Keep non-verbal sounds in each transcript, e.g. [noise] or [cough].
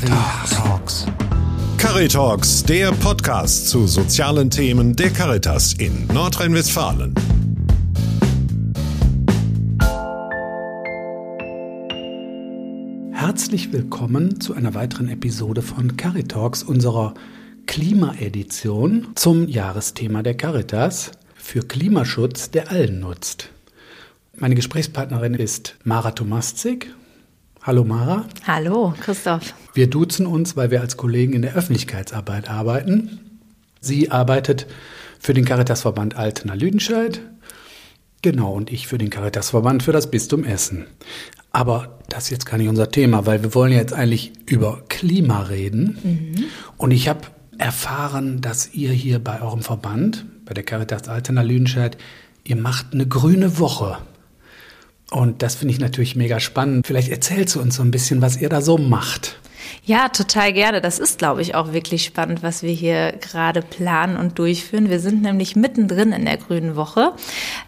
Caritalks. Caritalks, der Podcast zu sozialen Themen der Caritas in Nordrhein-Westfalen. Herzlich willkommen zu einer weiteren Episode von Caritalks, unserer Klimaedition zum Jahresthema der Caritas für Klimaschutz, der allen nutzt. Meine Gesprächspartnerin ist Mara Tomaszczyk. Hallo Mara. Hallo Christoph. Wir duzen uns, weil wir als Kollegen in der Öffentlichkeitsarbeit arbeiten. Sie arbeitet für den Caritasverband Altena-Lüdenscheid. Genau, und ich für den Caritasverband für das Bistum Essen. Aber das ist jetzt gar nicht unser Thema, weil wir wollen jetzt eigentlich über Klima reden. Mhm. Und ich habe erfahren, dass ihr hier bei eurem Verband, bei der Caritas Altena Lüdenscheid, ihr macht eine grüne Woche. Und das finde ich natürlich mega spannend. Vielleicht erzählst du uns so ein bisschen, was ihr da so macht. Ja, total gerne. Das ist, glaube ich, auch wirklich spannend, was wir hier gerade planen und durchführen. Wir sind nämlich mittendrin in der Grünen Woche.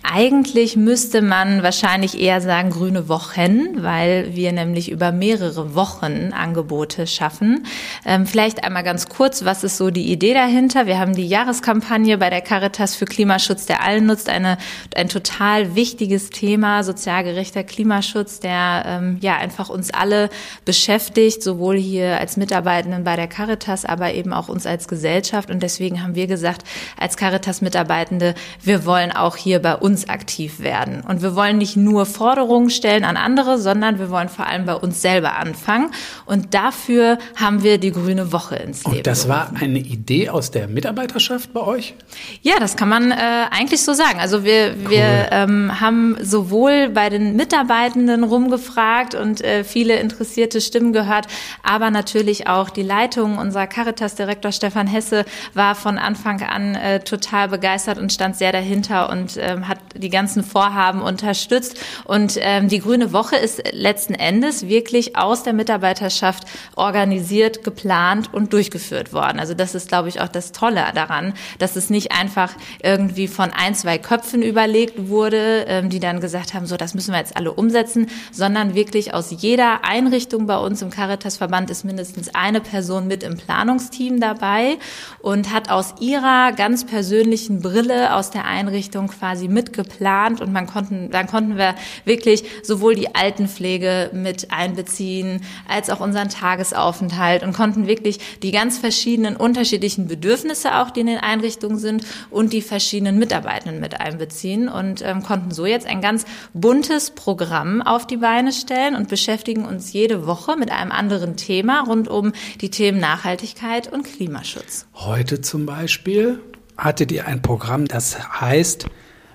Eigentlich müsste man wahrscheinlich eher sagen Grüne Wochen, weil wir nämlich über mehrere Wochen Angebote schaffen. Ähm, vielleicht einmal ganz kurz, was ist so die Idee dahinter? Wir haben die Jahreskampagne bei der Caritas für Klimaschutz, der allen nutzt, eine, ein total wichtiges Thema, sozial gerechter Klimaschutz, der ähm, ja einfach uns alle beschäftigt, sowohl hier hier als Mitarbeitenden bei der Caritas, aber eben auch uns als Gesellschaft. Und deswegen haben wir gesagt, als Caritas-Mitarbeitende, wir wollen auch hier bei uns aktiv werden. Und wir wollen nicht nur Forderungen stellen an andere, sondern wir wollen vor allem bei uns selber anfangen. Und dafür haben wir die Grüne Woche ins Leben. Und das war eine Idee aus der Mitarbeiterschaft bei euch? Ja, das kann man äh, eigentlich so sagen. Also wir, cool. wir ähm, haben sowohl bei den Mitarbeitenden rumgefragt und äh, viele interessierte Stimmen gehört, aber natürlich auch die Leitung. Unser Caritas-Direktor Stefan Hesse war von Anfang an äh, total begeistert und stand sehr dahinter und ähm, hat die ganzen Vorhaben unterstützt. Und ähm, die Grüne Woche ist letzten Endes wirklich aus der Mitarbeiterschaft organisiert, geplant und durchgeführt worden. Also das ist, glaube ich, auch das Tolle daran, dass es nicht einfach irgendwie von ein, zwei Köpfen überlegt wurde, ähm, die dann gesagt haben, so, das müssen wir jetzt alle umsetzen, sondern wirklich aus jeder Einrichtung bei uns im Caritas-Verband ist mindestens eine Person mit im Planungsteam dabei und hat aus ihrer ganz persönlichen Brille aus der Einrichtung quasi mitgeplant und man konnten, dann konnten wir wirklich sowohl die Altenpflege mit einbeziehen als auch unseren Tagesaufenthalt und konnten wirklich die ganz verschiedenen unterschiedlichen Bedürfnisse auch, die in den Einrichtungen sind und die verschiedenen Mitarbeitenden mit einbeziehen und ähm, konnten so jetzt ein ganz buntes Programm auf die Beine stellen und beschäftigen uns jede Woche mit einem anderen Thema Thema rund um die Themen Nachhaltigkeit und Klimaschutz. Heute zum Beispiel hattet ihr ein Programm, das heißt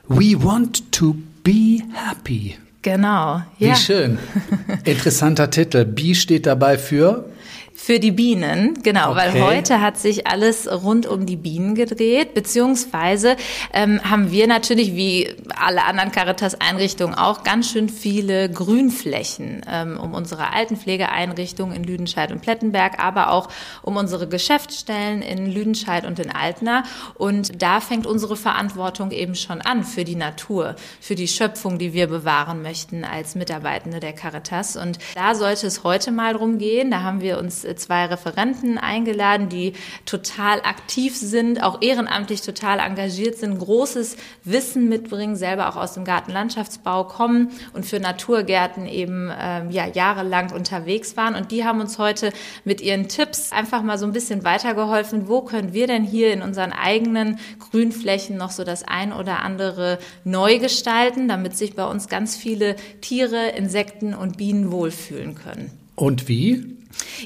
We Want to Be Happy. Genau. Wie ja. schön. Interessanter Titel. B steht dabei für für die Bienen, genau, okay. weil heute hat sich alles rund um die Bienen gedreht, beziehungsweise ähm, haben wir natürlich wie alle anderen Caritas-Einrichtungen auch ganz schön viele Grünflächen ähm, um unsere Altenpflegeeinrichtungen in Lüdenscheid und Plettenberg, aber auch um unsere Geschäftsstellen in Lüdenscheid und in Altena. Und da fängt unsere Verantwortung eben schon an für die Natur, für die Schöpfung, die wir bewahren möchten als Mitarbeitende der Caritas. Und da sollte es heute mal drum gehen. Da haben wir uns zwei Referenten eingeladen, die total aktiv sind, auch ehrenamtlich total engagiert sind, großes Wissen mitbringen, selber auch aus dem Gartenlandschaftsbau kommen und für Naturgärten eben ähm, ja, jahrelang unterwegs waren. Und die haben uns heute mit ihren Tipps einfach mal so ein bisschen weitergeholfen. Wo können wir denn hier in unseren eigenen Grünflächen noch so das ein oder andere neu gestalten, damit sich bei uns ganz viele Tiere, Insekten und Bienen wohlfühlen können? Und wie?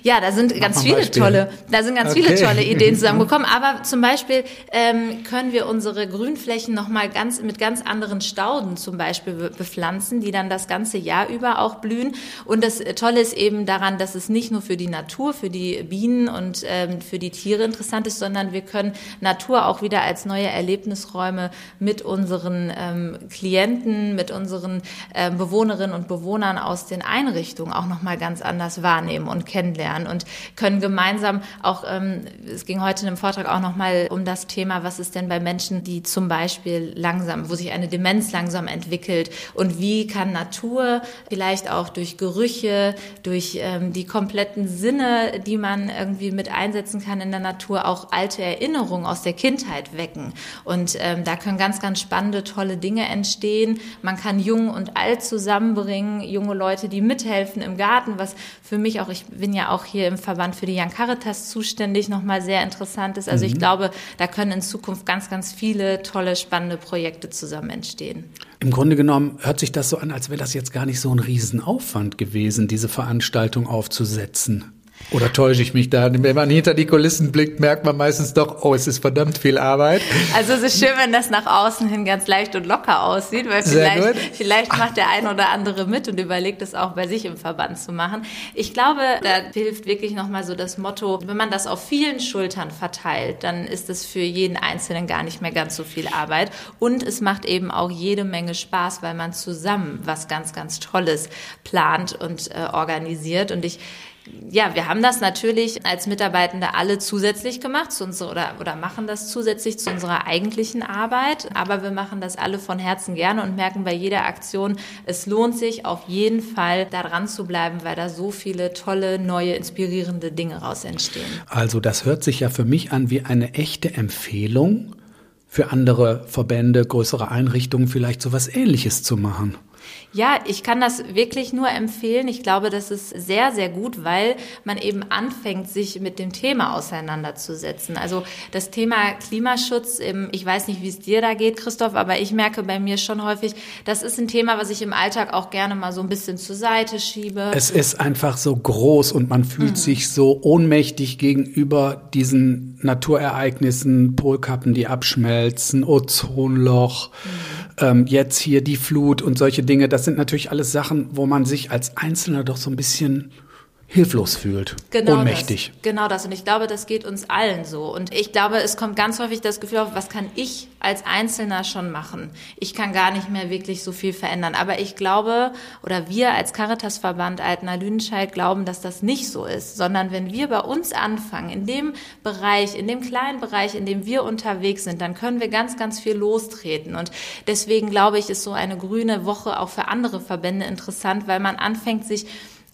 Ja, da sind ganz viele Beispiel. tolle, da sind ganz okay. viele tolle Ideen [laughs] zusammengekommen. Aber zum Beispiel ähm, können wir unsere Grünflächen noch mal ganz mit ganz anderen Stauden zum Beispiel bepflanzen, die dann das ganze Jahr über auch blühen. Und das Tolle ist eben daran, dass es nicht nur für die Natur, für die Bienen und ähm, für die Tiere interessant ist, sondern wir können Natur auch wieder als neue Erlebnisräume mit unseren ähm, Klienten, mit unseren ähm, Bewohnerinnen und Bewohnern aus den Einrichtungen auch noch mal ganz anders wahrnehmen und kennenlernen kennenlernen und können gemeinsam auch, ähm, es ging heute in einem Vortrag auch nochmal um das Thema, was ist denn bei Menschen, die zum Beispiel langsam, wo sich eine Demenz langsam entwickelt und wie kann Natur vielleicht auch durch Gerüche, durch ähm, die kompletten Sinne, die man irgendwie mit einsetzen kann in der Natur, auch alte Erinnerungen aus der Kindheit wecken. Und ähm, da können ganz, ganz spannende, tolle Dinge entstehen. Man kann jung und alt zusammenbringen, junge Leute, die mithelfen im Garten, was für mich auch, ich bin ja auch hier im Verband für die Young Caritas zuständig, nochmal sehr interessant ist. Also mhm. ich glaube, da können in Zukunft ganz, ganz viele tolle, spannende Projekte zusammen entstehen. Im Grunde genommen hört sich das so an, als wäre das jetzt gar nicht so ein Riesenaufwand gewesen, diese Veranstaltung aufzusetzen. Oder täusche ich mich da? Wenn man hinter die Kulissen blickt, merkt man meistens doch, oh, es ist verdammt viel Arbeit. Also es ist schön, wenn das nach außen hin ganz leicht und locker aussieht, weil vielleicht, vielleicht macht der ein oder andere mit und überlegt es auch bei sich im Verband zu machen. Ich glaube, da hilft wirklich nochmal so das Motto, wenn man das auf vielen Schultern verteilt, dann ist es für jeden Einzelnen gar nicht mehr ganz so viel Arbeit. Und es macht eben auch jede Menge Spaß, weil man zusammen was ganz, ganz Tolles plant und äh, organisiert. Und ich ja, wir haben das natürlich als Mitarbeitende alle zusätzlich gemacht zu unserer, oder, oder machen das zusätzlich zu unserer eigentlichen Arbeit. Aber wir machen das alle von Herzen gerne und merken bei jeder Aktion, es lohnt sich auf jeden Fall daran zu bleiben, weil da so viele tolle, neue, inspirierende Dinge raus entstehen. Also das hört sich ja für mich an wie eine echte Empfehlung für andere Verbände, größere Einrichtungen vielleicht so was Ähnliches zu machen. Ja, ich kann das wirklich nur empfehlen. Ich glaube, das ist sehr, sehr gut, weil man eben anfängt, sich mit dem Thema auseinanderzusetzen. Also das Thema Klimaschutz, ich weiß nicht, wie es dir da geht, Christoph, aber ich merke bei mir schon häufig, das ist ein Thema, was ich im Alltag auch gerne mal so ein bisschen zur Seite schiebe. Es ist einfach so groß und man fühlt mhm. sich so ohnmächtig gegenüber diesen Naturereignissen, Polkappen, die abschmelzen, Ozonloch. Mhm ähm, jetzt hier die Flut und solche Dinge, das sind natürlich alles Sachen, wo man sich als Einzelner doch so ein bisschen hilflos fühlt, genau ohnmächtig. Das, genau das. Und ich glaube, das geht uns allen so. Und ich glaube, es kommt ganz häufig das Gefühl auf, was kann ich als Einzelner schon machen? Ich kann gar nicht mehr wirklich so viel verändern. Aber ich glaube, oder wir als Caritasverband Altena Lüdenscheid glauben, dass das nicht so ist, sondern wenn wir bei uns anfangen, in dem Bereich, in dem kleinen Bereich, in dem wir unterwegs sind, dann können wir ganz, ganz viel lostreten. Und deswegen glaube ich, ist so eine grüne Woche auch für andere Verbände interessant, weil man anfängt, sich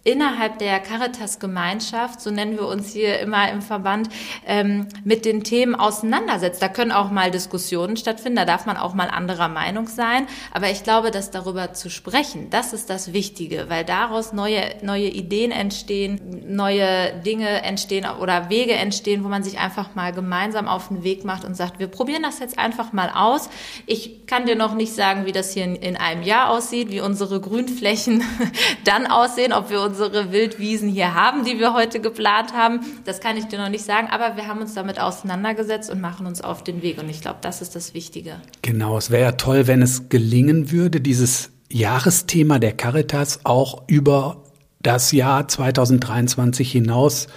innerhalb der Caritas-Gemeinschaft, so nennen wir uns hier immer im Verband, ähm, mit den Themen auseinandersetzt. Da können auch mal Diskussionen stattfinden, da darf man auch mal anderer Meinung sein. Aber ich glaube, dass darüber zu sprechen, das ist das Wichtige, weil daraus neue, neue Ideen entstehen, neue Dinge entstehen oder Wege entstehen, wo man sich einfach mal gemeinsam auf den Weg macht und sagt, wir probieren das jetzt einfach mal aus. Ich kann dir noch nicht sagen, wie das hier in, in einem Jahr aussieht, wie unsere Grünflächen [laughs] dann aussehen, ob wir uns unsere Wildwiesen hier haben, die wir heute geplant haben. Das kann ich dir noch nicht sagen, aber wir haben uns damit auseinandergesetzt und machen uns auf den Weg. Und ich glaube, das ist das Wichtige. Genau, es wäre ja toll, wenn es gelingen würde, dieses Jahresthema der Caritas auch über das Jahr 2023 hinaus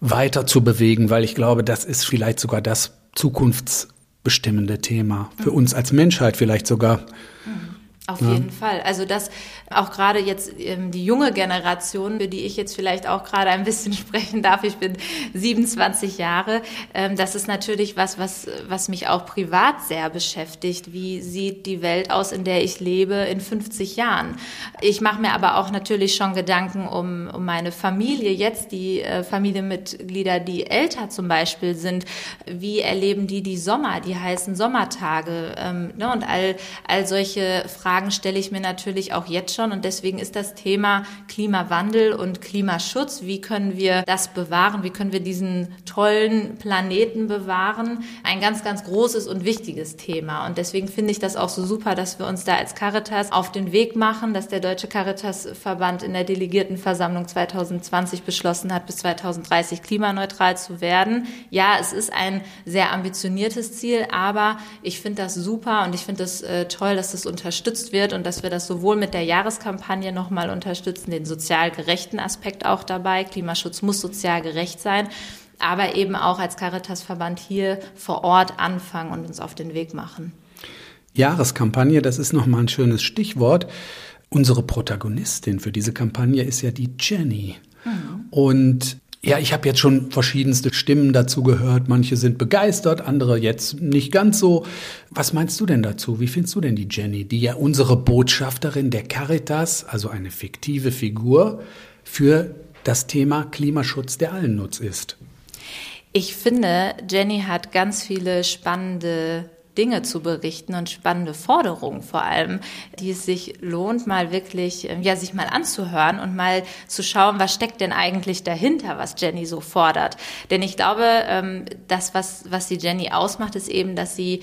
weiter zu bewegen, weil ich glaube, das ist vielleicht sogar das zukunftsbestimmende Thema für uns als Menschheit vielleicht sogar. Mhm. Auf ja. jeden Fall. Also das auch gerade jetzt ähm, die junge Generation, für die ich jetzt vielleicht auch gerade ein bisschen [laughs] sprechen darf. Ich bin 27 Jahre. Ähm, das ist natürlich was, was, was mich auch privat sehr beschäftigt. Wie sieht die Welt aus, in der ich lebe in 50 Jahren? Ich mache mir aber auch natürlich schon Gedanken um, um meine Familie. Jetzt die äh, Familienmitglieder, die älter zum Beispiel sind. Wie erleben die die Sommer, die heißen Sommertage? Ähm, ne? Und all, all solche Fragen Fragen stelle ich mir natürlich auch jetzt schon. Und deswegen ist das Thema Klimawandel und Klimaschutz, wie können wir das bewahren, wie können wir diesen tollen Planeten bewahren, ein ganz, ganz großes und wichtiges Thema. Und deswegen finde ich das auch so super, dass wir uns da als Caritas auf den Weg machen, dass der Deutsche Caritasverband in der Delegiertenversammlung 2020 beschlossen hat, bis 2030 klimaneutral zu werden. Ja, es ist ein sehr ambitioniertes Ziel, aber ich finde das super und ich finde es das, äh, toll, dass das unterstützt unterstützt wird und dass wir das sowohl mit der Jahreskampagne nochmal unterstützen, den sozial gerechten Aspekt auch dabei. Klimaschutz muss sozial gerecht sein, aber eben auch als Caritasverband hier vor Ort anfangen und uns auf den Weg machen. Jahreskampagne, das ist nochmal ein schönes Stichwort. Unsere Protagonistin für diese Kampagne ist ja die Jenny. Mhm. Und ja, ich habe jetzt schon verschiedenste Stimmen dazu gehört. Manche sind begeistert, andere jetzt nicht ganz so. Was meinst du denn dazu? Wie findest du denn die Jenny, die ja unsere Botschafterin der Caritas, also eine fiktive Figur, für das Thema Klimaschutz der Allennutz ist? Ich finde, Jenny hat ganz viele spannende Dinge zu berichten und spannende Forderungen vor allem, die es sich lohnt, mal wirklich, ähm, ja, sich mal anzuhören und mal zu schauen, was steckt denn eigentlich dahinter, was Jenny so fordert. Denn ich glaube, ähm, das, was, was die Jenny ausmacht, ist eben, dass sie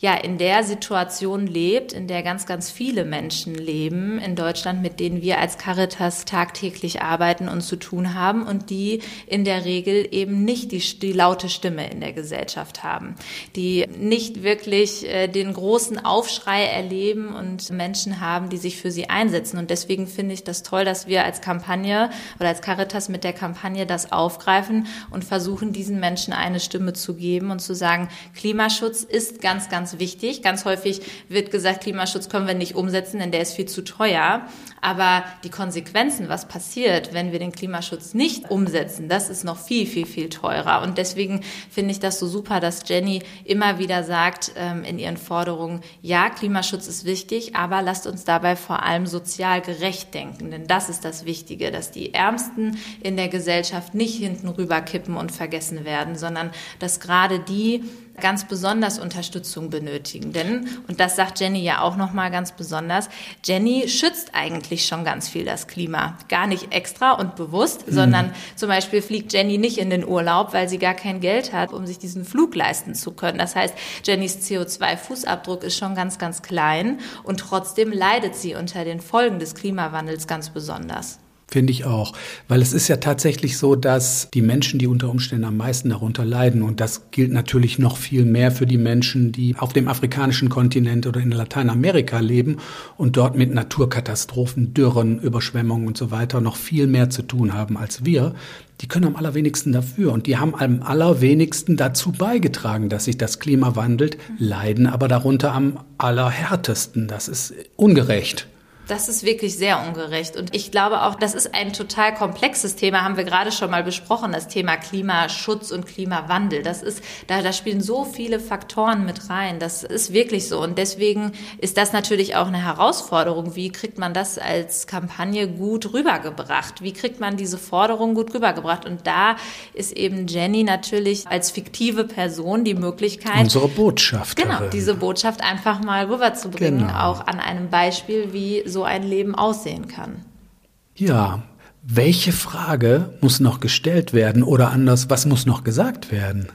ja in der Situation lebt, in der ganz, ganz viele Menschen leben in Deutschland, mit denen wir als Caritas tagtäglich arbeiten und zu tun haben und die in der Regel eben nicht die, die laute Stimme in der Gesellschaft haben, die nicht wirklich äh, den großen Aufschrei erleben und Menschen haben, die sich für sie einsetzen. Und deswegen finde ich das toll, dass wir als Kampagne oder als Caritas mit der Kampagne das aufgreifen und versuchen, diesen Menschen eine Stimme zu geben und zu sagen, Klimaschutz ist ganz, ganz ganz wichtig. Ganz häufig wird gesagt, Klimaschutz können wir nicht umsetzen, denn der ist viel zu teuer. Aber die Konsequenzen, was passiert, wenn wir den Klimaschutz nicht umsetzen, das ist noch viel, viel, viel teurer. Und deswegen finde ich das so super, dass Jenny immer wieder sagt ähm, in ihren Forderungen, ja, Klimaschutz ist wichtig, aber lasst uns dabei vor allem sozial gerecht denken. Denn das ist das Wichtige, dass die Ärmsten in der Gesellschaft nicht hinten rüberkippen und vergessen werden, sondern dass gerade die, ganz besonders Unterstützung benötigen. Denn, und das sagt Jenny ja auch nochmal ganz besonders, Jenny schützt eigentlich schon ganz viel das Klima. Gar nicht extra und bewusst, mhm. sondern zum Beispiel fliegt Jenny nicht in den Urlaub, weil sie gar kein Geld hat, um sich diesen Flug leisten zu können. Das heißt, Jennys CO2-Fußabdruck ist schon ganz, ganz klein und trotzdem leidet sie unter den Folgen des Klimawandels ganz besonders. Finde ich auch. Weil es ist ja tatsächlich so, dass die Menschen, die unter Umständen am meisten darunter leiden, und das gilt natürlich noch viel mehr für die Menschen, die auf dem afrikanischen Kontinent oder in Lateinamerika leben und dort mit Naturkatastrophen, Dürren, Überschwemmungen und so weiter noch viel mehr zu tun haben als wir, die können am allerwenigsten dafür und die haben am allerwenigsten dazu beigetragen, dass sich das Klima wandelt, leiden aber darunter am allerhärtesten. Das ist ungerecht. Das ist wirklich sehr ungerecht. Und ich glaube auch, das ist ein total komplexes Thema, haben wir gerade schon mal besprochen, das Thema Klimaschutz und Klimawandel. Das ist, da, da spielen so viele Faktoren mit rein. Das ist wirklich so. Und deswegen ist das natürlich auch eine Herausforderung. Wie kriegt man das als Kampagne gut rübergebracht? Wie kriegt man diese Forderung gut rübergebracht? Und da ist eben Jenny natürlich als fiktive Person die Möglichkeit, unsere Botschaft. Genau, diese Botschaft einfach mal rüberzubringen, genau. auch an einem Beispiel wie so so ein Leben aussehen kann. Ja, welche Frage muss noch gestellt werden oder anders, was muss noch gesagt werden?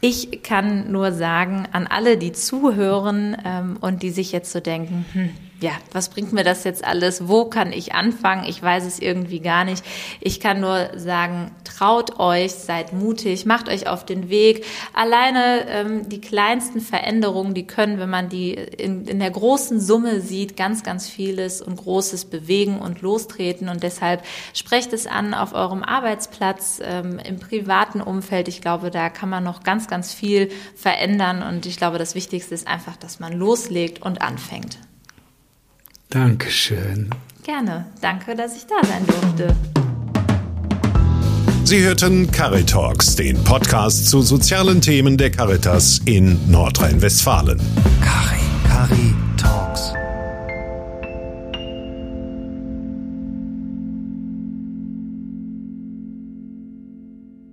Ich kann nur sagen an alle, die zuhören ähm, und die sich jetzt so denken, hm, ja, was bringt mir das jetzt alles? Wo kann ich anfangen? Ich weiß es irgendwie gar nicht. Ich kann nur sagen, traut euch, seid mutig, macht euch auf den Weg. Alleine ähm, die kleinsten Veränderungen, die können, wenn man die in, in der großen Summe sieht, ganz, ganz vieles und Großes bewegen und lostreten. Und deshalb sprecht es an auf eurem Arbeitsplatz, ähm, im privaten Umfeld. Ich glaube, da kann man noch ganz, ganz viel verändern. Und ich glaube, das Wichtigste ist einfach, dass man loslegt und anfängt. Dankeschön. Gerne. Danke, dass ich da sein durfte. Sie hörten Caritalks, den Podcast zu sozialen Themen der Caritas in Nordrhein-Westfalen. Cari, Cari, Talk.